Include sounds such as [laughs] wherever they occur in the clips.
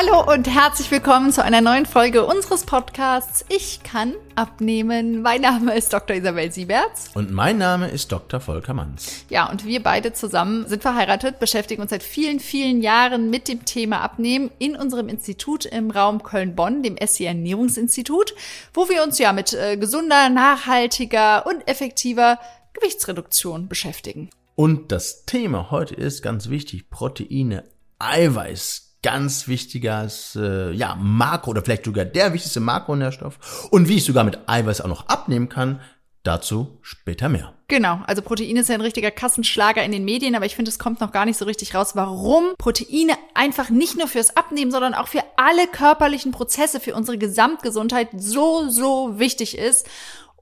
Hallo und herzlich willkommen zu einer neuen Folge unseres Podcasts Ich kann abnehmen. Mein Name ist Dr. Isabel Sieberts. Und mein Name ist Dr. Volker Manns. Ja, und wir beide zusammen sind verheiratet, beschäftigen uns seit vielen, vielen Jahren mit dem Thema Abnehmen in unserem Institut im Raum Köln-Bonn, dem SC Ernährungsinstitut, wo wir uns ja mit äh, gesunder, nachhaltiger und effektiver Gewichtsreduktion beschäftigen. Und das Thema heute ist ganz wichtig, Proteine, Eiweiß, ganz wichtiges äh, ja, Makro oder vielleicht sogar der wichtigste Makronährstoff und wie ich sogar mit Eiweiß auch noch abnehmen kann, dazu später mehr. Genau, also Proteine ist ja ein richtiger Kassenschlager in den Medien, aber ich finde, es kommt noch gar nicht so richtig raus, warum Proteine einfach nicht nur fürs Abnehmen, sondern auch für alle körperlichen Prozesse, für unsere Gesamtgesundheit so, so wichtig ist.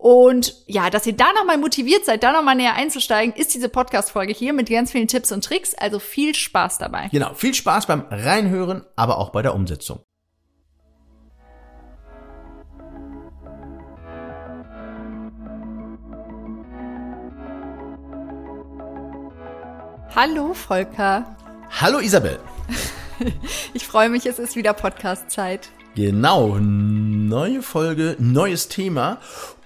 Und ja, dass ihr da nochmal motiviert seid, da nochmal näher einzusteigen, ist diese Podcast-Folge hier mit ganz vielen Tipps und Tricks. Also viel Spaß dabei. Genau, viel Spaß beim Reinhören, aber auch bei der Umsetzung. Hallo Volker. Hallo Isabel. [laughs] Ich freue mich, es ist wieder Podcast-Zeit. Genau, neue Folge, neues Thema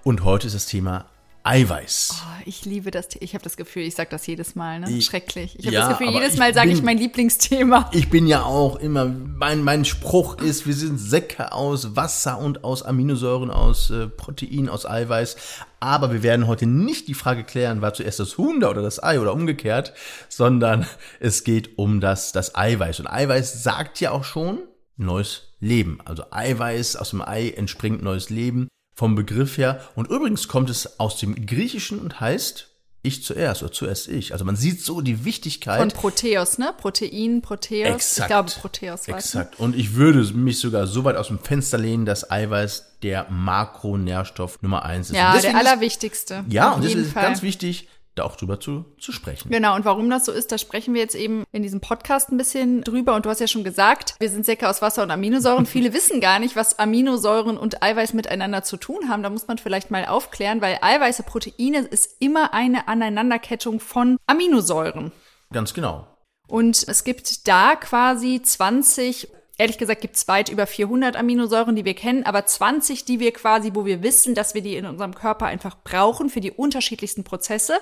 und heute ist das Thema Eiweiß. Oh, ich liebe das. Ich habe das Gefühl, ich sage das jedes Mal. Ne? Ich, Schrecklich. Ich habe ja, das Gefühl, jedes Mal sage ich mein Lieblingsthema. Ich bin ja auch immer, mein, mein Spruch ist, wir sind Säcke aus Wasser und aus Aminosäuren, aus äh, Protein, aus Eiweiß. Aber wir werden heute nicht die Frage klären, war zuerst das Huhn da oder das Ei oder umgekehrt, sondern es geht um das, das Eiweiß. Und Eiweiß sagt ja auch schon neues Leben. Also Eiweiß aus dem Ei entspringt neues Leben vom Begriff her. Und übrigens kommt es aus dem Griechischen und heißt ich zuerst oder zuerst ich. Also man sieht so die Wichtigkeit. Von Proteus, ne? Protein, Proteus. Exakt. Ich glaube, Proteus war? Exakt. Und ich würde mich sogar so weit aus dem Fenster lehnen, dass Eiweiß der Makronährstoff Nummer eins ist. Ja, der allerwichtigste. Ja, und jeden ist Fall. ganz wichtig, da auch drüber zu, zu sprechen. Genau, und warum das so ist, da sprechen wir jetzt eben in diesem Podcast ein bisschen drüber. Und du hast ja schon gesagt, wir sind Säcke aus Wasser und Aminosäuren. [laughs] Viele wissen gar nicht, was Aminosäuren und Eiweiß miteinander zu tun haben. Da muss man vielleicht mal aufklären, weil Eiweiße, Proteine ist immer eine Aneinanderkettung von Aminosäuren. Ganz genau. Und es gibt da quasi 20, ehrlich gesagt gibt es weit über 400 Aminosäuren, die wir kennen, aber 20, die wir quasi, wo wir wissen, dass wir die in unserem Körper einfach brauchen für die unterschiedlichsten Prozesse.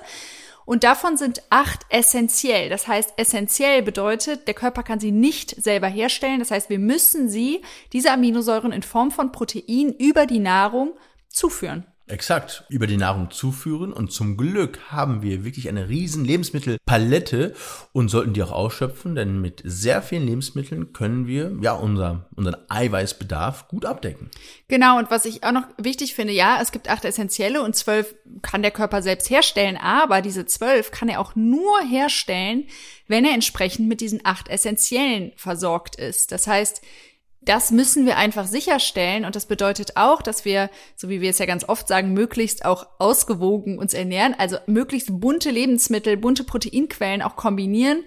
Und davon sind acht essentiell. Das heißt, essentiell bedeutet, der Körper kann sie nicht selber herstellen. Das heißt, wir müssen sie, diese Aminosäuren in Form von Protein über die Nahrung zuführen. Exakt. Über die Nahrung zuführen. Und zum Glück haben wir wirklich eine riesen Lebensmittelpalette und sollten die auch ausschöpfen, denn mit sehr vielen Lebensmitteln können wir ja unser, unseren Eiweißbedarf gut abdecken. Genau, und was ich auch noch wichtig finde, ja, es gibt acht essentielle und zwölf kann der Körper selbst herstellen, aber diese zwölf kann er auch nur herstellen, wenn er entsprechend mit diesen acht essentiellen versorgt ist. Das heißt, das müssen wir einfach sicherstellen und das bedeutet auch, dass wir, so wie wir es ja ganz oft sagen, möglichst auch ausgewogen uns ernähren, also möglichst bunte Lebensmittel, bunte Proteinquellen auch kombinieren.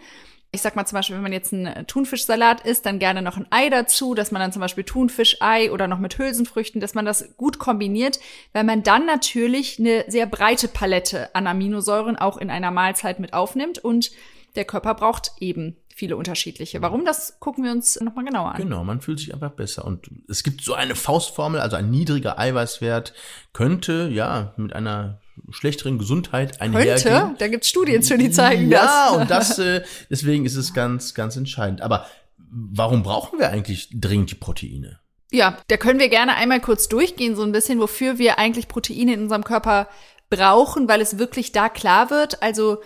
Ich sag mal zum Beispiel, wenn man jetzt einen Thunfischsalat isst, dann gerne noch ein Ei dazu, dass man dann zum Beispiel Thunfischei oder noch mit Hülsenfrüchten, dass man das gut kombiniert, weil man dann natürlich eine sehr breite Palette an Aminosäuren auch in einer Mahlzeit mit aufnimmt und der Körper braucht eben viele unterschiedliche. Warum, das gucken wir uns nochmal genauer an. Genau, man fühlt sich einfach besser. Und es gibt so eine Faustformel, also ein niedriger Eiweißwert könnte ja mit einer schlechteren Gesundheit einhergehen. Könnte, da gibt's Studien zu, die zeigen ja, das. und das, äh, deswegen ist es ganz, ganz entscheidend. Aber warum brauchen wir eigentlich dringend die Proteine? Ja, da können wir gerne einmal kurz durchgehen, so ein bisschen, wofür wir eigentlich Proteine in unserem Körper brauchen, weil es wirklich da klar wird. Also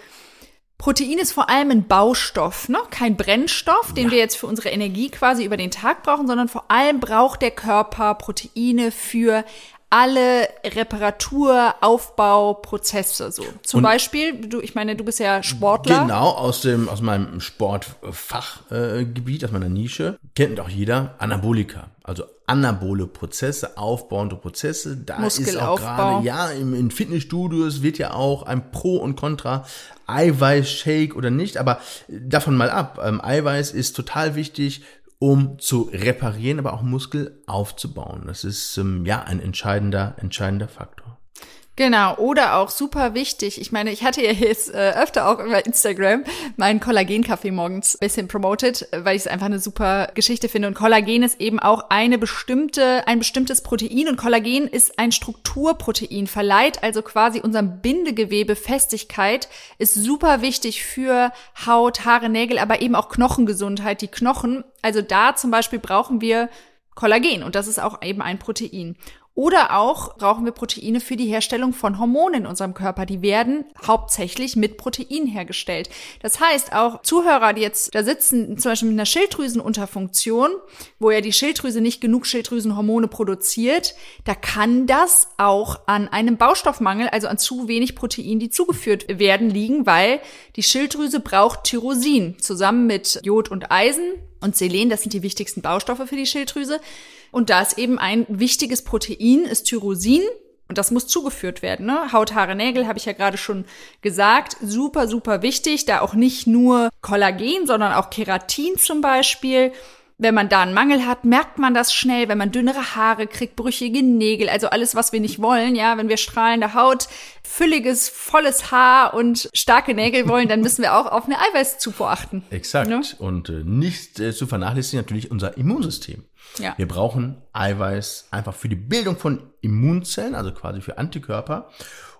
Protein ist vor allem ein Baustoff, ne? kein Brennstoff, den Ja. wir jetzt für unsere Energie quasi über den Tag brauchen, sondern vor allem braucht der Körper Proteine für alle Reparatur, Aufbauprozesse. So zum Und- Beispiel, du, ich meine, du bist ja Sportler. Genau, aus dem, aus meinem Sportfachgebiet, äh, aus meiner Nische, kennt auch jeder Anabolika. Also anabole Prozesse, aufbauende Prozesse. Da ist auch gerade, ja, im, in Fitnessstudios wird ja auch ein Pro und Contra Eiweißshake oder nicht, aber davon mal ab. Ähm, Eiweiß ist total wichtig, um zu reparieren, aber auch Muskel aufzubauen. Das ist, ähm, ja, ein entscheidender, entscheidender Faktor. Genau, oder auch super wichtig. Ich meine, ich hatte ja jetzt äh, öfter auch über Instagram meinen Kollagenkaffee morgens bisschen promoted, weil ich es einfach eine super Geschichte finde. Und Kollagen ist eben auch eine bestimmte, ein bestimmtes Protein. Und Kollagen ist ein Strukturprotein, verleiht also quasi unserem Bindegewebe Festigkeit, ist super wichtig für Haut, Haare, Nägel, aber eben auch Knochengesundheit. Die Knochen, also da zum Beispiel brauchen wir Kollagen und das ist auch eben ein Protein. Oder auch brauchen wir Proteine für die Herstellung von Hormonen in unserem Körper. Die werden hauptsächlich mit Protein hergestellt. Das heißt, auch Zuhörer, die jetzt da sitzen, zum Beispiel mit einer Schilddrüsenunterfunktion, wo ja die Schilddrüse nicht genug Schilddrüsenhormone produziert, da kann das auch an einem Baustoffmangel, also an zu wenig Protein, die zugeführt werden, liegen, weil die Schilddrüse braucht Tyrosin zusammen mit Jod und Eisen und Selen, das sind die wichtigsten Baustoffe für die Schilddrüse. Und da ist eben ein wichtiges Protein, ist Tyrosin. Und das muss zugeführt werden. Ne? Haut, Haare, Nägel, habe ich ja gerade schon gesagt. Super, super wichtig. Da auch nicht nur Kollagen, sondern auch Keratin zum Beispiel. Wenn man da einen Mangel hat, merkt man das schnell, wenn man dünnere Haare kriegt, brüchige Nägel, also alles, was wir nicht wollen, ja, wenn wir strahlende Haut, fülliges, volles Haar und starke Nägel wollen, dann müssen wir auch auf eine Eiweißzufuhr achten. Exakt. Ne? Und äh, nicht äh, zu vernachlässigen natürlich unser Immunsystem. Ja. Wir brauchen Eiweiß einfach für die Bildung von Immunzellen, also quasi für Antikörper.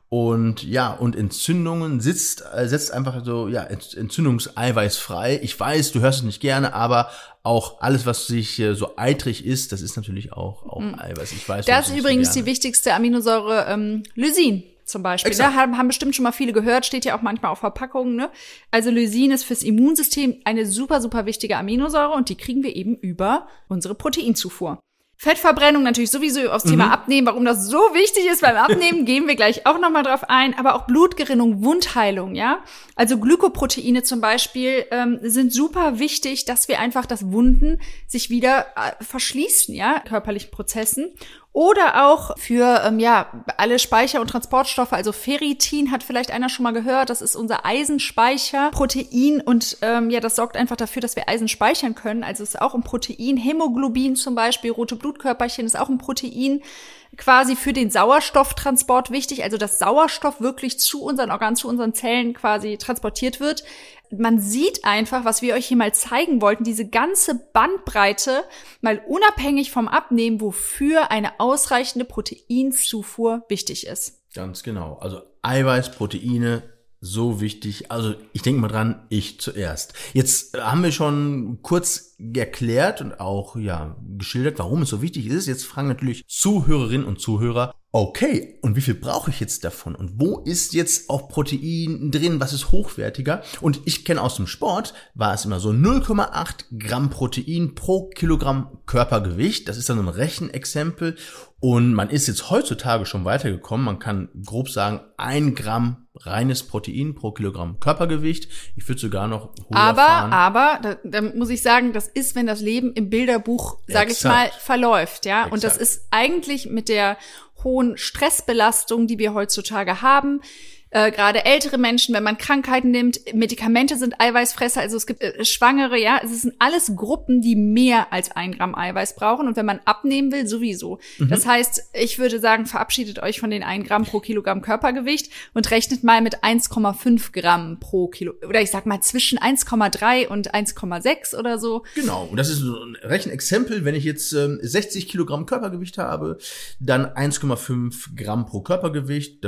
Und ja, und Entzündungen sitzt, äh, setzt einfach so, ja, Entzündungseiweiß frei. Ich weiß, du hörst es nicht gerne, aber auch alles, was sich äh, so eitrig ist, das ist natürlich auch, auch mhm. Eiweiß. Ich weiß. Das ist übrigens die wichtigste Aminosäure ähm, Lysin zum Beispiel. Da haben, haben bestimmt schon mal viele gehört, steht ja auch manchmal auf Verpackungen. Ne? Also Lysin ist fürs Immunsystem eine super, super wichtige Aminosäure und die kriegen wir eben über unsere Proteinzufuhr. Fettverbrennung natürlich sowieso aufs Thema mhm. Abnehmen, warum das so wichtig ist beim Abnehmen, [laughs] gehen wir gleich auch nochmal drauf ein, aber auch Blutgerinnung, Wundheilung, ja. Also Glykoproteine zum Beispiel ähm, sind super wichtig, dass wir einfach das Wunden sich wieder äh, verschließen, ja, körperlichen Prozessen. Oder auch für ähm, ja alle Speicher- und Transportstoffe, also Ferritin hat vielleicht einer schon mal gehört, das ist unser Eisenspeicher, Protein und ähm, ja, das sorgt einfach dafür, dass wir Eisen speichern können. Also es ist auch ein Protein, Hämoglobin zum Beispiel, rote Blutkörperchen ist auch ein Protein quasi für den Sauerstofftransport wichtig, also dass Sauerstoff wirklich zu unseren Organen, zu unseren Zellen quasi transportiert wird. Man sieht einfach, was wir euch hier mal zeigen wollten, diese ganze Bandbreite, mal unabhängig vom Abnehmen, wofür eine ausreichende Proteinzufuhr wichtig ist. Ganz genau. Also Eiweiß, Proteine, so wichtig. Also ich denke mal dran, ich zuerst. Jetzt haben wir schon kurz erklärt und auch ja geschildert, warum es so wichtig ist. Jetzt fragen natürlich Zuhörerinnen und Zuhörer, okay, und wie viel brauche ich jetzt davon? Und wo ist jetzt auch Protein drin? Was ist hochwertiger? Und ich kenne aus dem Sport, war es immer so 0,8 Gramm Protein pro Kilogramm Körpergewicht. Das ist dann ein Rechenexempel. Und man ist jetzt heutzutage schon weitergekommen. Man kann grob sagen, ein Gramm reines Protein pro Kilogramm Körpergewicht. Ich würde sogar noch höher Aber, fahren. aber, da, da muss ich sagen, das ist, wenn das Leben im Bilderbuch, sage ich mal, verläuft, ja. Exakt. Und das ist eigentlich mit der hohen Stressbelastung, die wir heutzutage haben, äh, gerade ältere Menschen, wenn man Krankheiten nimmt, Medikamente sind Eiweißfresser, also es gibt äh, Schwangere, ja, es sind alles Gruppen, die mehr als ein Gramm Eiweiß brauchen und wenn man abnehmen will, sowieso. Mhm. Das heißt, ich würde sagen, verabschiedet euch von den ein Gramm pro Kilogramm Körpergewicht und rechnet mal mit 1,5 Gramm pro Kilo, oder ich sag mal zwischen 1,3 und 1,6 oder so. Genau, und das ist so ein Rechenexempel, wenn ich jetzt ähm, 60 Kilogramm Körpergewicht habe, dann 1,5 Gramm pro Körpergewicht,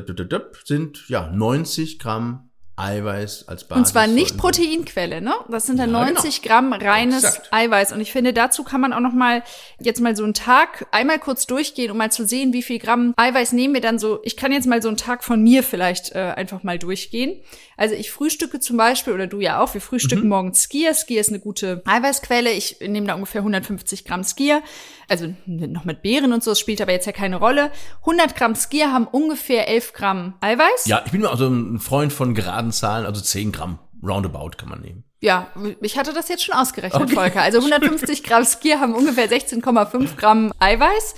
sind ja 90 Gramm Eiweiß als Basis. Und zwar nicht Proteinquelle, ne? Das sind dann ja, 90 genau. Gramm reines Exakt. Eiweiß. Und ich finde, dazu kann man auch noch mal jetzt mal so einen Tag einmal kurz durchgehen, um mal zu sehen, wie viel Gramm Eiweiß nehmen wir dann so. Ich kann jetzt mal so einen Tag von mir vielleicht äh, einfach mal durchgehen. Also ich frühstücke zum Beispiel, oder du ja auch, wir frühstücken mhm. morgens Skier. Skier ist eine gute Eiweißquelle. Ich nehme da ungefähr 150 Gramm Skier. Also noch mit Beeren und so, das spielt aber jetzt ja keine Rolle. 100 Gramm Skier haben ungefähr 11 Gramm Eiweiß. Ja, ich bin also ein Freund von geraden Zahlen, also 10 Gramm. Roundabout kann man nehmen. Ja, ich hatte das jetzt schon ausgerechnet, okay. Volker. Also 150 [laughs] Gramm Skier haben ungefähr 16,5 Gramm Eiweiß.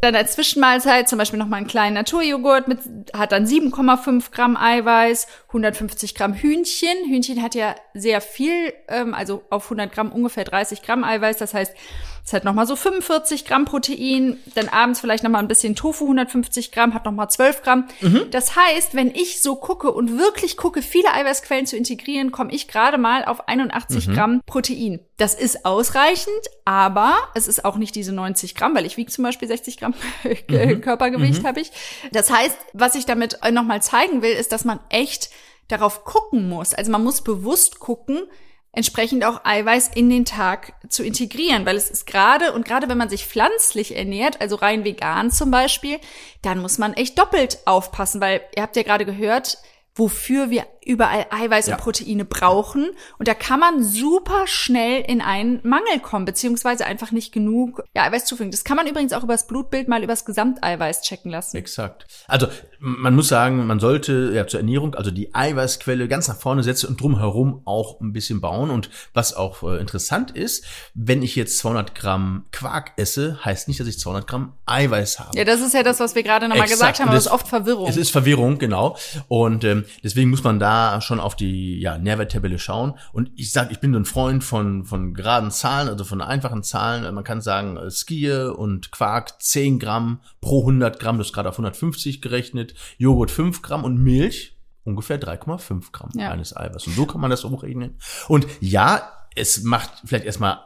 Dann als Zwischenmahlzeit zum Beispiel nochmal einen kleinen Naturjoghurt mit, hat dann 7,5 Gramm Eiweiß, 150 Gramm Hühnchen. Hühnchen hat ja sehr viel, ähm, also auf 100 Gramm ungefähr 30 Gramm Eiweiß. Das heißt, es hat nochmal so 45 Gramm Protein. Dann abends vielleicht nochmal ein bisschen Tofu, 150 Gramm, hat nochmal 12 Gramm. Mhm. Das heißt, wenn ich so gucke und wirklich gucke, viele Eiweißquellen zu integrieren, komme ich gerade mal auf 81 mhm. Gramm Protein. Das ist ausreichend, aber es ist auch nicht diese 90 Gramm, weil ich wiege zum Beispiel 60 Gramm [laughs] mhm. Körpergewicht mhm. habe ich. Das heißt, was ich damit nochmal zeigen will, ist, dass man echt darauf gucken muss. Also man muss bewusst gucken, entsprechend auch Eiweiß in den Tag zu integrieren, weil es ist gerade und gerade wenn man sich pflanzlich ernährt, also rein vegan zum Beispiel, dann muss man echt doppelt aufpassen, weil ihr habt ja gerade gehört, wofür wir überall Eiweiß ja. und Proteine brauchen. Und da kann man super schnell in einen Mangel kommen, beziehungsweise einfach nicht genug ja, Eiweiß zufügen. Das kann man übrigens auch übers Blutbild mal übers Gesamteiweiß checken lassen. Exakt. Also man muss sagen, man sollte ja zur Ernährung, also die Eiweißquelle ganz nach vorne setzen und drumherum auch ein bisschen bauen. Und was auch äh, interessant ist, wenn ich jetzt 200 Gramm Quark esse, heißt nicht, dass ich 200 Gramm Eiweiß habe. Ja, das ist ja das, was wir gerade nochmal gesagt haben, aber das ist oft Verwirrung. Es ist Verwirrung, genau. Und ähm, deswegen muss man da schon auf die ja, Nährwerttabelle schauen. Und ich sage, ich bin so ein Freund von, von geraden Zahlen, also von einfachen Zahlen. Man kann sagen, äh, Skier und Quark 10 Gramm pro 100 Gramm, das ist gerade auf 150 gerechnet, Joghurt 5 Gramm und Milch ungefähr 3,5 Gramm ja. eines Eiweiß. Und so kann man das umrechnen. Und ja, es macht vielleicht erstmal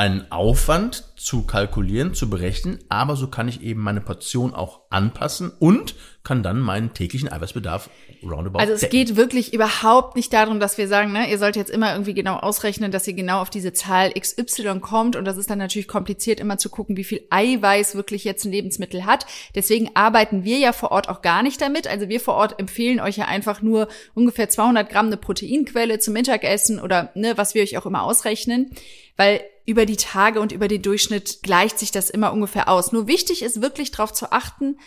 einen Aufwand zu kalkulieren, zu berechnen, aber so kann ich eben meine Portion auch anpassen und kann dann meinen täglichen Eiweißbedarf roundabout Also es decken. geht wirklich überhaupt nicht darum, dass wir sagen, ne, ihr sollt jetzt immer irgendwie genau ausrechnen, dass ihr genau auf diese Zahl XY kommt und das ist dann natürlich kompliziert, immer zu gucken, wie viel Eiweiß wirklich jetzt ein Lebensmittel hat. Deswegen arbeiten wir ja vor Ort auch gar nicht damit. Also wir vor Ort empfehlen euch ja einfach nur ungefähr 200 Gramm eine Proteinquelle zum Mittagessen oder ne, was wir euch auch immer ausrechnen, weil über die Tage und über den Durchschnitt gleicht sich das immer ungefähr aus. Nur wichtig ist wirklich darauf zu achten,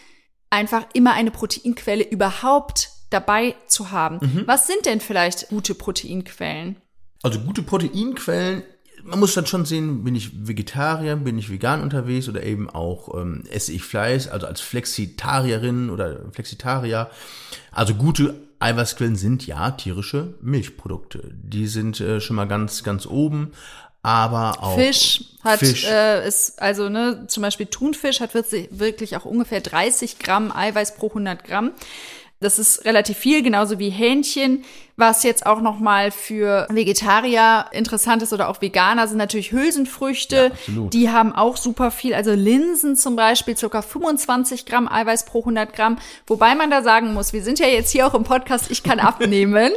einfach immer eine Proteinquelle überhaupt dabei zu haben. Mhm. Was sind denn vielleicht gute Proteinquellen? Also gute Proteinquellen man muss dann schon sehen, bin ich Vegetarier, bin ich vegan unterwegs oder eben auch ähm, esse ich Fleisch, also als Flexitarierin oder Flexitarier. Also gute Eiweißquellen sind ja tierische Milchprodukte. Die sind äh, schon mal ganz, ganz oben aber auch Fisch hat Fisch. Äh, ist also ne zum Beispiel Thunfisch hat wirklich auch ungefähr 30 Gramm Eiweiß pro 100 Gramm. Das ist relativ viel, genauso wie Hähnchen. Was jetzt auch noch mal für Vegetarier interessant ist oder auch Veganer sind natürlich Hülsenfrüchte. Ja, die haben auch super viel. Also Linsen zum Beispiel, ca. 25 Gramm Eiweiß pro 100 Gramm. Wobei man da sagen muss, wir sind ja jetzt hier auch im Podcast, ich kann [laughs] abnehmen.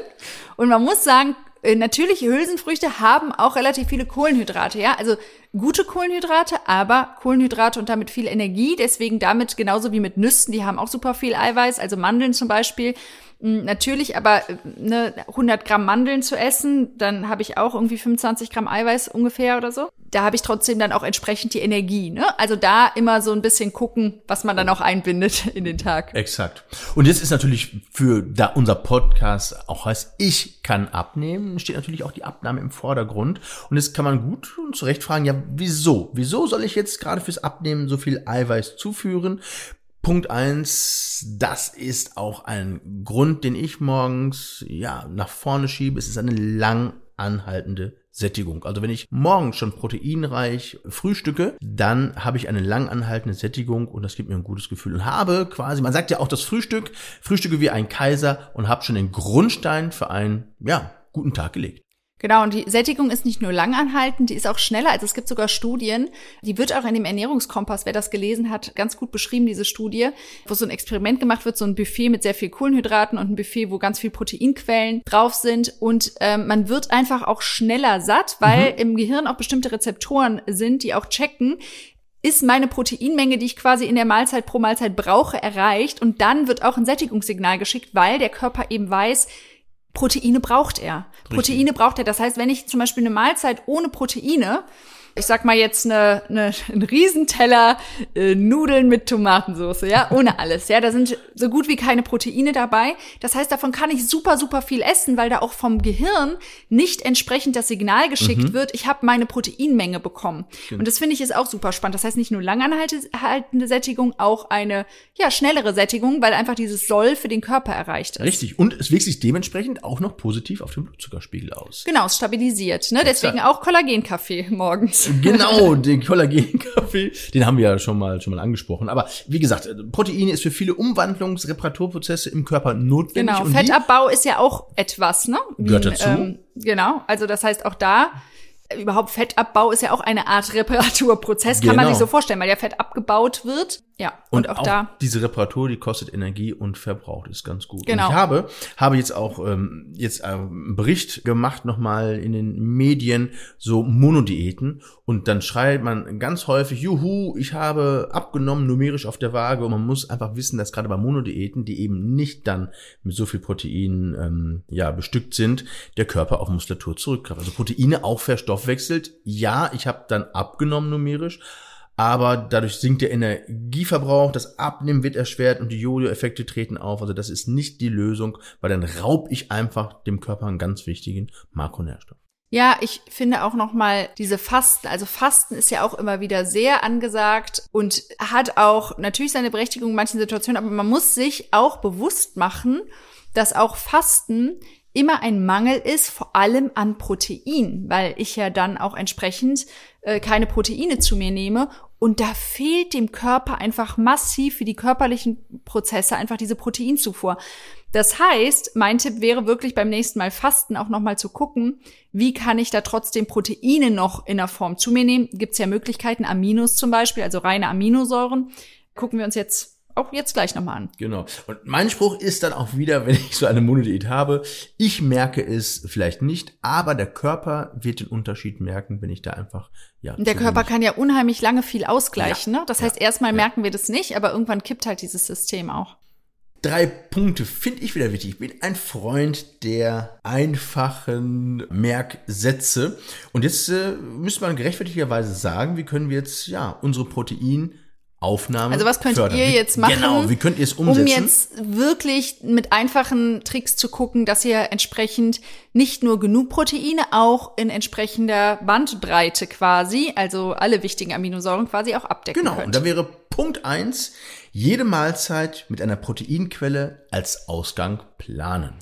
Und man muss sagen, äh, natürliche Hülsenfrüchte haben auch relativ viele Kohlenhydrate, ja. Also gute Kohlenhydrate, aber Kohlenhydrate und damit viel Energie. Deswegen damit genauso wie mit Nüssen, die haben auch super viel Eiweiß. Also Mandeln zum Beispiel natürlich, aber ne, 100 Gramm Mandeln zu essen, dann habe ich auch irgendwie 25 Gramm Eiweiß ungefähr oder so. Da habe ich trotzdem dann auch entsprechend die Energie. Ne? Also da immer so ein bisschen gucken, was man dann auch einbindet [laughs] in den Tag. Exakt. Und jetzt ist natürlich für da unser Podcast auch heißt, ich kann abnehmen, steht natürlich auch die Abnahme im Vordergrund. Und jetzt kann man gut und zu Recht fragen, ja, wieso? Wieso soll ich jetzt gerade fürs Abnehmen so viel Eiweiß zuführen? Punkt eins, das ist auch ein Grund, den ich morgens ja nach vorne schiebe. Es ist eine lang anhaltende Sättigung. Also wenn ich morgens schon proteinreich frühstücke, dann habe ich eine lang anhaltende Sättigung und das gibt mir ein gutes Gefühl und habe quasi, man sagt ja auch das Frühstück, frühstücke wie ein Kaiser und habe schon den Grundstein für einen ja, guten Tag gelegt. Genau, und die Sättigung ist nicht nur langanhaltend, die ist auch schneller. Also es gibt sogar Studien, die wird auch in dem Ernährungskompass, wer das gelesen hat, ganz gut beschrieben, diese Studie, wo so ein Experiment gemacht wird, so ein Buffet mit sehr viel Kohlenhydraten und ein Buffet, wo ganz viel Proteinquellen drauf sind. Und ähm, man wird einfach auch schneller satt, weil mhm. im Gehirn auch bestimmte Rezeptoren sind, die auch checken, ist meine Proteinmenge, die ich quasi in der Mahlzeit pro Mahlzeit brauche, erreicht. Und dann wird auch ein Sättigungssignal geschickt, weil der Körper eben weiß, Proteine braucht er. Richtig. Proteine braucht er. Das heißt, wenn ich zum Beispiel eine Mahlzeit ohne Proteine ich sag mal jetzt eine, eine, ein Riesenteller äh, Nudeln mit Tomatensauce, ja, ohne alles, ja, da sind so gut wie keine Proteine dabei. Das heißt, davon kann ich super, super viel essen, weil da auch vom Gehirn nicht entsprechend das Signal geschickt mhm. wird, ich habe meine Proteinmenge bekommen. Genau. Und das finde ich ist auch super spannend. Das heißt nicht nur langanhaltende Sättigung, auch eine ja schnellere Sättigung, weil einfach dieses Soll für den Körper erreicht ist. Richtig. Und es wirkt sich dementsprechend auch noch positiv auf den Blutzuckerspiegel aus. Genau, es stabilisiert. Ne? Deswegen auch Kollagenkaffee [laughs] morgens. Genau, den Kollagenkaffee, den haben wir ja schon mal, schon mal angesprochen. Aber wie gesagt, Protein ist für viele Umwandlungs-, Reparaturprozesse im Körper notwendig. Genau, Fettabbau ist ja auch etwas, ne? Wie, Gehört dazu. Ähm, genau, also das heißt auch da überhaupt Fettabbau ist ja auch eine Art Reparaturprozess, kann man sich genau. so vorstellen, weil ja Fett abgebaut wird. Ja, und, und auch, auch, da. Diese Reparatur, die kostet Energie und verbraucht ist ganz gut. Genau. Und ich habe, habe jetzt auch ähm, jetzt einen Bericht gemacht nochmal in den Medien, so Monodiäten. Und dann schreibt man ganz häufig, juhu, ich habe abgenommen numerisch auf der Waage. Und man muss einfach wissen, dass gerade bei Monodiäten, die eben nicht dann mit so viel Protein ähm, ja, bestückt sind, der Körper auf Muskulatur zurückgreift. Also Proteine auch verstoffwechselt. Ja, ich habe dann abgenommen numerisch aber dadurch sinkt der Energieverbrauch, das Abnehmen wird erschwert und die Jojo-Effekte treten auf. Also das ist nicht die Lösung, weil dann raub ich einfach dem Körper einen ganz wichtigen Makronährstoff. Ja, ich finde auch noch mal diese Fasten, also Fasten ist ja auch immer wieder sehr angesagt und hat auch natürlich seine Berechtigung in manchen Situationen, aber man muss sich auch bewusst machen, dass auch Fasten immer ein Mangel ist, vor allem an Protein, weil ich ja dann auch entsprechend äh, keine Proteine zu mir nehme und da fehlt dem Körper einfach massiv für die körperlichen Prozesse einfach diese Proteinzufuhr. Das heißt, mein Tipp wäre wirklich beim nächsten Mal Fasten auch nochmal zu gucken, wie kann ich da trotzdem Proteine noch in der Form zu mir nehmen? Gibt es ja Möglichkeiten, Aminos zum Beispiel, also reine Aminosäuren. Gucken wir uns jetzt auch jetzt gleich nochmal an. Genau. Und mein Spruch ist dann auch wieder, wenn ich so eine Monodiät habe, ich merke es vielleicht nicht, aber der Körper wird den Unterschied merken, wenn ich da einfach, ja. Der Körper kann ja unheimlich lange viel ausgleichen, ja. ne? Das heißt, erstmal ja. merken wir das nicht, aber irgendwann kippt halt dieses System auch. Drei Punkte finde ich wieder wichtig. Ich bin ein Freund der einfachen Merksätze. Und jetzt äh, müsste man gerechtfertigterweise sagen, wie können wir jetzt, ja, unsere Protein Aufnahme. Also was könnt fördern. ihr jetzt machen? Genau, wie könnt ihr es umsetzen? Um jetzt wirklich mit einfachen Tricks zu gucken, dass ihr entsprechend nicht nur genug Proteine, auch in entsprechender Bandbreite quasi, also alle wichtigen Aminosäuren quasi auch abdecken genau, könnt. Genau, und da wäre Punkt eins: jede Mahlzeit mit einer Proteinquelle als Ausgang planen.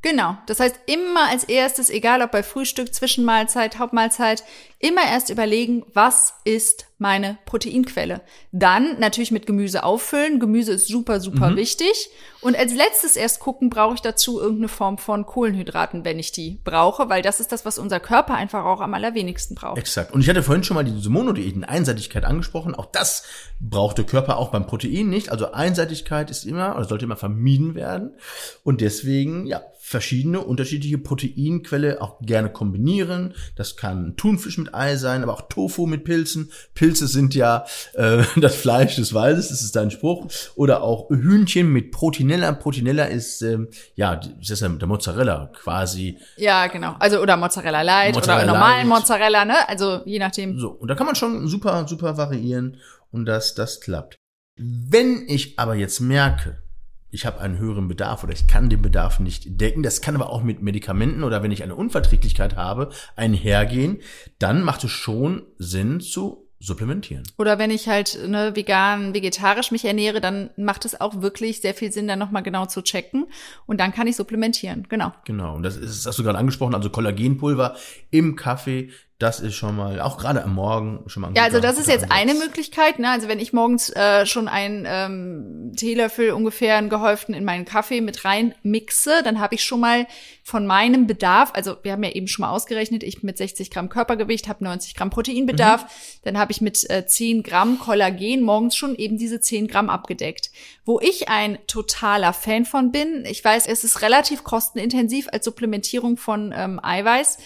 Genau. Das heißt, immer als erstes, egal ob bei Frühstück, Zwischenmahlzeit, Hauptmahlzeit, immer erst überlegen, was ist meine Proteinquelle. Dann natürlich mit Gemüse auffüllen. Gemüse ist super, super mhm. wichtig. Und als letztes erst gucken, brauche ich dazu irgendeine Form von Kohlenhydraten, wenn ich die brauche, weil das ist das, was unser Körper einfach auch am allerwenigsten braucht. Exakt. Und ich hatte vorhin schon mal diese Monodiäten, Einseitigkeit angesprochen. Auch das braucht der Körper auch beim Protein nicht. Also Einseitigkeit ist immer oder sollte immer vermieden werden. Und deswegen, ja, verschiedene unterschiedliche Proteinquelle auch gerne kombinieren. Das kann Thunfisch mit Ei sein, aber auch Tofu mit Pilzen. Pilze sind ja äh, [laughs] das Fleisch des Waldes, das ist dein Spruch. Oder auch Hühnchen mit Proteinella. Proteinella ist ähm, ja das ist ja der Mozzarella quasi. Ja, genau. Also oder Mozzarella Light Mozzarella oder normalen Light. Mozzarella, ne? Also je nachdem. So und da kann man schon super super variieren und das das klappt. Wenn ich aber jetzt merke, ich habe einen höheren Bedarf oder ich kann den Bedarf nicht decken. Das kann aber auch mit Medikamenten oder wenn ich eine Unverträglichkeit habe, einhergehen. Dann macht es schon Sinn zu supplementieren. Oder wenn ich halt ne, vegan, vegetarisch mich ernähre, dann macht es auch wirklich sehr viel Sinn, dann nochmal genau zu checken. Und dann kann ich supplementieren, genau. Genau, und das ist, das hast du gerade angesprochen, also Kollagenpulver im Kaffee das ist schon mal, auch gerade am Morgen schon mal. Ein ja, also das ist jetzt Ansatz. eine Möglichkeit. Ne? Also wenn ich morgens äh, schon einen ähm, Teelöffel ungefähr einen gehäuften in meinen Kaffee mit rein mixe, dann habe ich schon mal von meinem Bedarf, also wir haben ja eben schon mal ausgerechnet, ich mit 60 Gramm Körpergewicht habe 90 Gramm Proteinbedarf, mhm. dann habe ich mit äh, 10 Gramm Kollagen morgens schon eben diese 10 Gramm abgedeckt. Wo ich ein totaler Fan von bin, ich weiß, es ist relativ kostenintensiv als Supplementierung von ähm, Eiweiß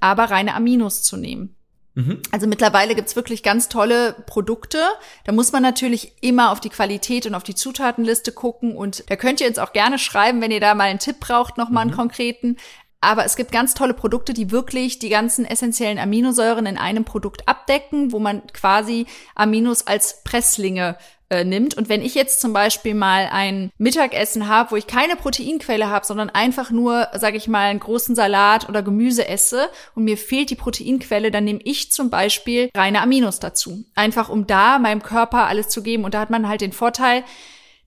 aber reine Aminos zu nehmen. Mhm. Also mittlerweile gibt's wirklich ganz tolle Produkte. Da muss man natürlich immer auf die Qualität und auf die Zutatenliste gucken. Und da könnt ihr uns auch gerne schreiben, wenn ihr da mal einen Tipp braucht, nochmal einen mhm. konkreten. Aber es gibt ganz tolle Produkte, die wirklich die ganzen essentiellen Aminosäuren in einem Produkt abdecken, wo man quasi Aminos als Presslinge äh, nimmt. Und wenn ich jetzt zum Beispiel mal ein Mittagessen habe, wo ich keine Proteinquelle habe, sondern einfach nur, sage ich mal, einen großen Salat oder Gemüse esse und mir fehlt die Proteinquelle, dann nehme ich zum Beispiel reine Aminos dazu. Einfach um da meinem Körper alles zu geben. Und da hat man halt den Vorteil,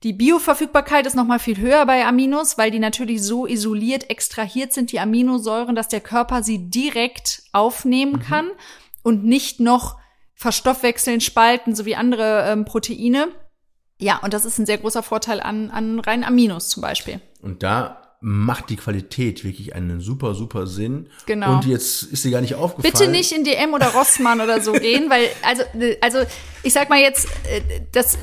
die Bioverfügbarkeit ist nochmal viel höher bei Aminos, weil die natürlich so isoliert extrahiert sind, die Aminosäuren, dass der Körper sie direkt aufnehmen mhm. kann und nicht noch verstoffwechseln, spalten, so wie andere ähm, Proteine. Ja, und das ist ein sehr großer Vorteil an, an reinen Aminos zum Beispiel. Und da macht die Qualität wirklich einen super, super Sinn. Genau. Und jetzt ist sie gar nicht aufgefallen. Bitte nicht in DM oder Rossmann oder so gehen, weil, also, also, ich sag mal jetzt, äh, das,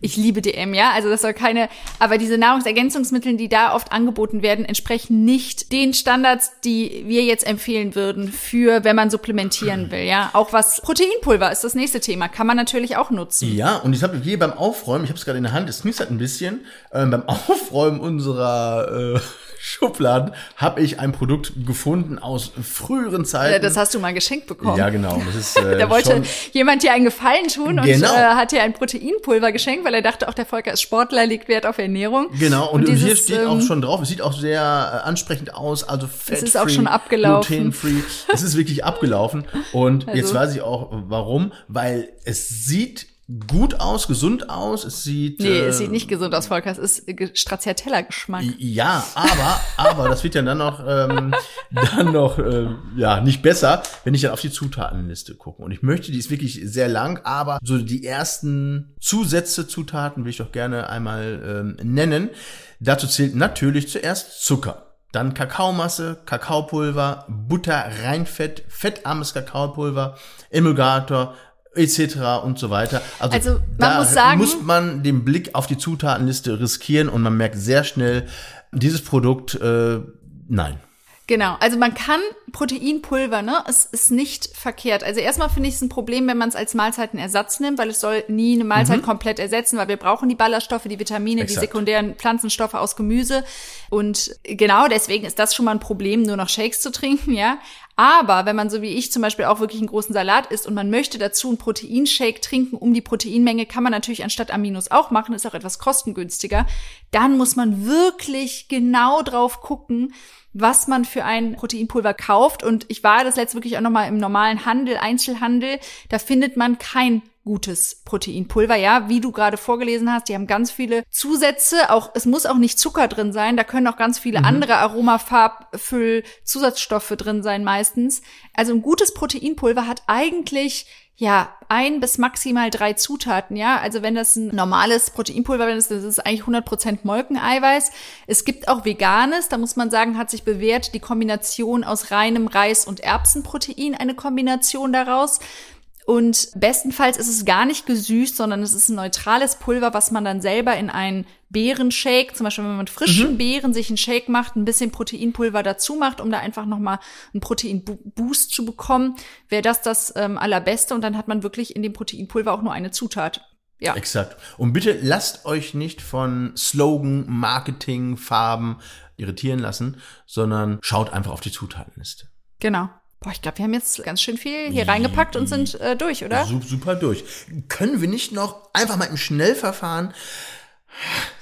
ich liebe DM, ja, also das soll keine, aber diese Nahrungsergänzungsmittel, die da oft angeboten werden, entsprechen nicht den Standards, die wir jetzt empfehlen würden für, wenn man supplementieren will, ja. Auch was Proteinpulver ist das nächste Thema, kann man natürlich auch nutzen. Ja, und ich habe hier beim Aufräumen, ich habe es gerade in der Hand, es knistert ein bisschen, äh, beim Aufräumen unserer äh, Schubladen habe ich ein Produkt gefunden aus früheren Zeiten. Das hast du mal geschenkt bekommen. Ja, genau. Das ist, [laughs] äh, da wollte jemand dir einen Gefallen tun genau. und äh, hat dir ein Proteinpulver geschenkt, weil er dachte, auch der Volker ist Sportler, legt Wert auf Ernährung. Genau, und, und dieses, hier steht auch ähm, schon drauf, es sieht auch sehr äh, ansprechend aus, also fett Es ist auch schon abgelaufen. Gluten-free. es ist wirklich abgelaufen. Und [laughs] also. jetzt weiß ich auch, warum, weil es sieht gut aus, gesund aus. Es sieht. Nee, äh, es sieht nicht gesund aus, Volker. Es ist Stracciatella-Geschmack. Ja, aber, [laughs] aber das wird ja dann noch, ähm, [laughs] dann noch, äh, ja, nicht besser, wenn ich dann auf die Zutatenliste gucke. Und ich möchte, die ist wirklich sehr lang, aber so die ersten Zusätze, Zutaten will ich doch gerne einmal ähm, nennen. Dazu zählt natürlich zuerst Zucker. Dann Kakaomasse, Kakaopulver, Butter, Reinfett, fettarmes Kakaopulver, Emulgator, etc. und so weiter. Also, also man da muss, sagen, muss man den Blick auf die Zutatenliste riskieren und man merkt sehr schnell, dieses Produkt, äh, nein. Genau, also man kann Proteinpulver, ne, es ist nicht verkehrt. Also erstmal finde ich es ein Problem, wenn man es als Mahlzeitenersatz nimmt, weil es soll nie eine Mahlzeit mhm. komplett ersetzen, weil wir brauchen die Ballaststoffe, die Vitamine, Exakt. die sekundären Pflanzenstoffe aus Gemüse. Und genau deswegen ist das schon mal ein Problem, nur noch Shakes zu trinken, [laughs] ja. Aber wenn man so wie ich zum Beispiel auch wirklich einen großen Salat isst und man möchte dazu einen Proteinshake trinken, um die Proteinmenge, kann man natürlich anstatt Aminos auch machen, ist auch etwas kostengünstiger. Dann muss man wirklich genau drauf gucken, was man für ein Proteinpulver kauft. Und ich war das letzte wirklich auch nochmal im normalen Handel, Einzelhandel. Da findet man kein gutes Proteinpulver. Ja, wie du gerade vorgelesen hast, die haben ganz viele Zusätze. Auch es muss auch nicht Zucker drin sein. Da können auch ganz viele mhm. andere Aromafarb-Füll Zusatzstoffe drin sein meistens. Also ein gutes Proteinpulver hat eigentlich ja, ein bis maximal drei Zutaten, ja. Also wenn das ein normales Proteinpulver ist, das ist eigentlich 100% Molkeneiweiß. Es gibt auch veganes, da muss man sagen, hat sich bewährt die Kombination aus reinem Reis und Erbsenprotein, eine Kombination daraus. Und bestenfalls ist es gar nicht gesüßt, sondern es ist ein neutrales Pulver, was man dann selber in einen Beerenshake, zum Beispiel wenn man mit frischen mhm. Beeren sich einen Shake macht, ein bisschen Proteinpulver dazu macht, um da einfach nochmal einen Proteinboost zu bekommen, wäre das das ähm, allerbeste. Und dann hat man wirklich in dem Proteinpulver auch nur eine Zutat. Ja. Exakt. Und bitte lasst euch nicht von Slogan, Marketing, Farben irritieren lassen, sondern schaut einfach auf die Zutatenliste. Genau. Boah, ich glaube, wir haben jetzt ganz schön viel hier reingepackt und sind äh, durch, oder? Super durch. Können wir nicht noch einfach mal im Schnellverfahren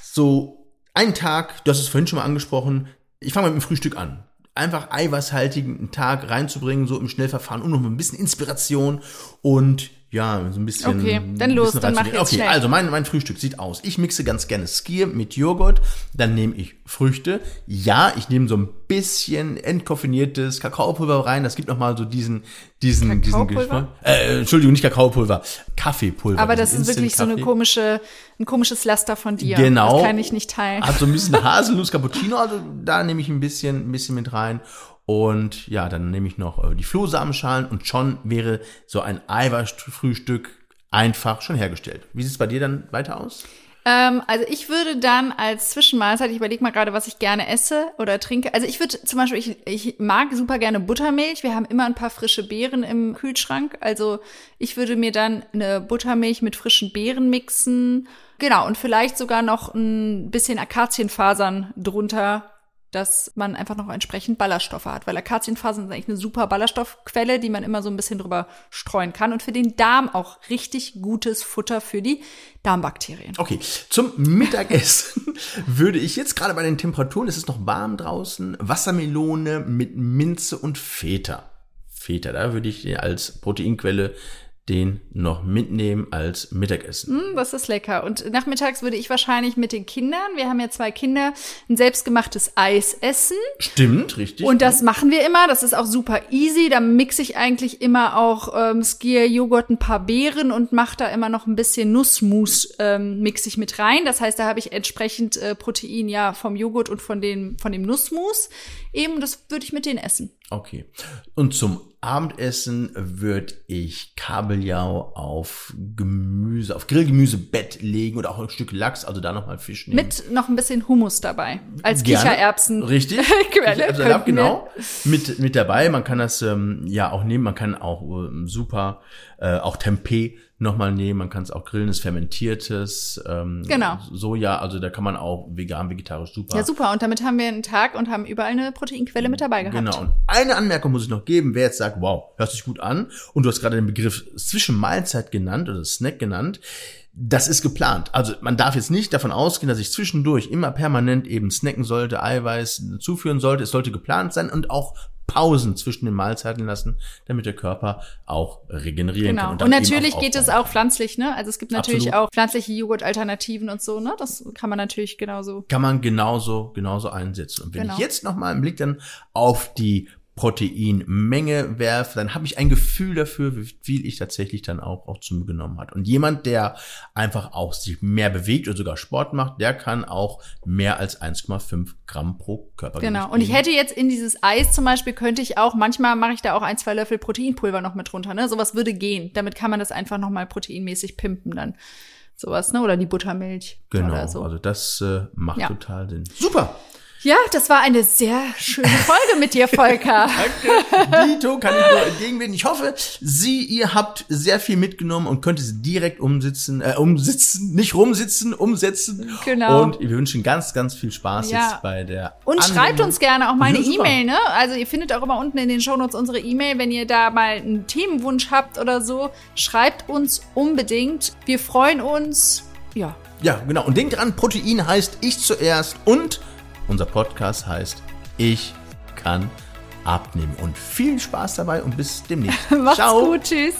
so einen Tag, du hast es vorhin schon mal angesprochen, ich fange mal mit dem Frühstück an. Einfach eiweißhaltigen Tag reinzubringen, so im Schnellverfahren und noch ein bisschen Inspiration und ja, so ein bisschen. Okay, dann los, dann mach jetzt Okay, schnell. also mein, mein Frühstück sieht aus. Ich mixe ganz gerne Skier mit Joghurt, dann nehme ich Früchte. Ja, ich nehme so ein bisschen entkoffiniertes Kakaopulver rein. Das gibt noch mal so diesen, diesen, diesen Geschmack. Äh, Entschuldigung, nicht Kakaopulver, Kaffeepulver. Aber das ist wirklich so eine komische, ein komisches Laster von dir. Genau. Das kann ich nicht teilen. Hat so ein bisschen [laughs] Haselnuss Cappuccino, also da nehme ich ein bisschen, ein bisschen mit rein. Und ja, dann nehme ich noch äh, die Flohsamenschalen und schon wäre so ein Eiweißfrühstück einfach schon hergestellt. Wie sieht es bei dir dann weiter aus? Ähm, also ich würde dann als Zwischenmahlzeit, ich überlege mal gerade, was ich gerne esse oder trinke. Also ich würde zum Beispiel, ich, ich mag super gerne Buttermilch. Wir haben immer ein paar frische Beeren im Kühlschrank. Also ich würde mir dann eine Buttermilch mit frischen Beeren mixen. Genau, und vielleicht sogar noch ein bisschen Akazienfasern drunter dass man einfach noch entsprechend Ballaststoffe hat, weil Akazienfasern sind eigentlich eine super Ballaststoffquelle, die man immer so ein bisschen drüber streuen kann und für den Darm auch richtig gutes Futter für die Darmbakterien. Okay, zum Mittagessen [laughs] würde ich jetzt gerade bei den Temperaturen, es ist noch warm draußen, Wassermelone mit Minze und Feta. Feta, da würde ich als Proteinquelle den noch mitnehmen als Mittagessen. Mm, das ist lecker. Und nachmittags würde ich wahrscheinlich mit den Kindern, wir haben ja zwei Kinder, ein selbstgemachtes Eis essen. Stimmt, richtig. Und das machen wir immer. Das ist auch super easy. Da mixe ich eigentlich immer auch ähm, Skier, Joghurt, ein paar Beeren und mache da immer noch ein bisschen Nussmus ähm, mixe ich mit rein. Das heißt, da habe ich entsprechend äh, Protein ja vom Joghurt und von dem von dem Nussmus. Eben, das würde ich mit denen essen. Okay. Und zum Abendessen würde ich Kabeljau auf Gemüse, auf Grillgemüsebett legen oder auch ein Stück Lachs, also da nochmal Fisch nehmen. Mit noch ein bisschen Hummus dabei. Als Gerne. Kichererbsen. Richtig. [laughs] Quelle. Kichererbsensalat, genau. Mit, mit dabei. Man kann das ähm, ja auch nehmen. Man kann auch ähm, super, äh, auch Tempeh nochmal nehmen. Man kann es auch grillen, das fermentiertes. Ähm, Genau. Soja, also da kann man auch vegan, vegetarisch super. Ja, super. Und damit haben wir einen Tag und haben überall eine Proteinquelle mit dabei gehabt. Genau. Und eine Anmerkung muss ich noch geben, wer jetzt sagt, wow, hört sich gut an, und du hast gerade den Begriff Zwischenmahlzeit genannt oder Snack genannt, das ist geplant. Also man darf jetzt nicht davon ausgehen, dass ich zwischendurch immer permanent eben snacken sollte, Eiweiß zuführen sollte. Es sollte geplant sein und auch Pausen zwischen den Mahlzeiten lassen, damit der Körper auch regenerieren Genau. kann. Und, eben natürlich geht es auch pflanzlich, ne? Also es gibt natürlich Absolut. auch pflanzliche Joghurt-Alternativen und so, ne? Das kann man natürlich genauso. kann man genauso, genauso einsetzen. Und wenn Genau. ich jetzt noch mal einen Blick dann auf die Proteinmenge werfe, dann habe ich ein Gefühl dafür, wie viel ich tatsächlich dann auch, auch zu mir genommen hat. Und jemand, der einfach auch sich mehr bewegt oder sogar Sport macht, der kann auch mehr als 1,5 Gramm pro Körpergewicht Genau. Und ich hätte jetzt in dieses Eis zum Beispiel, könnte ich auch, manchmal mache ich da auch ein, zwei Löffel Proteinpulver noch mit drunter, ne? Sowas würde gehen. Damit kann man das einfach noch mal proteinmäßig pimpen dann. Sowas, ne? Oder die Buttermilch Genau, oder so. also das äh, macht Ja. total Sinn. Super! Ja, das war eine sehr schöne Folge mit dir, Volker. [laughs] Danke. Dito kann ich nur entgegenwenden. Ich hoffe, Sie, ihr habt sehr viel mitgenommen und könnt es direkt umsitzen, äh, umsitzen, nicht rumsitzen, umsetzen. Genau. Und wir wünschen ganz, ganz viel Spaß Ja. jetzt bei der Und Anwendung. schreibt uns gerne auch mal eine. E-Mail, ne? Also ihr findet auch immer unten in den Shownotes unsere E-Mail, wenn ihr da mal einen Themenwunsch habt oder so. Schreibt uns unbedingt. Wir freuen uns. Ja. Ja, genau. Und denkt dran, Protein heißt ich zuerst und unser Podcast heißt ich kann abnehmen. Und viel Spaß dabei und bis demnächst. [laughs] Macht's Ciao. gut. Tschüss.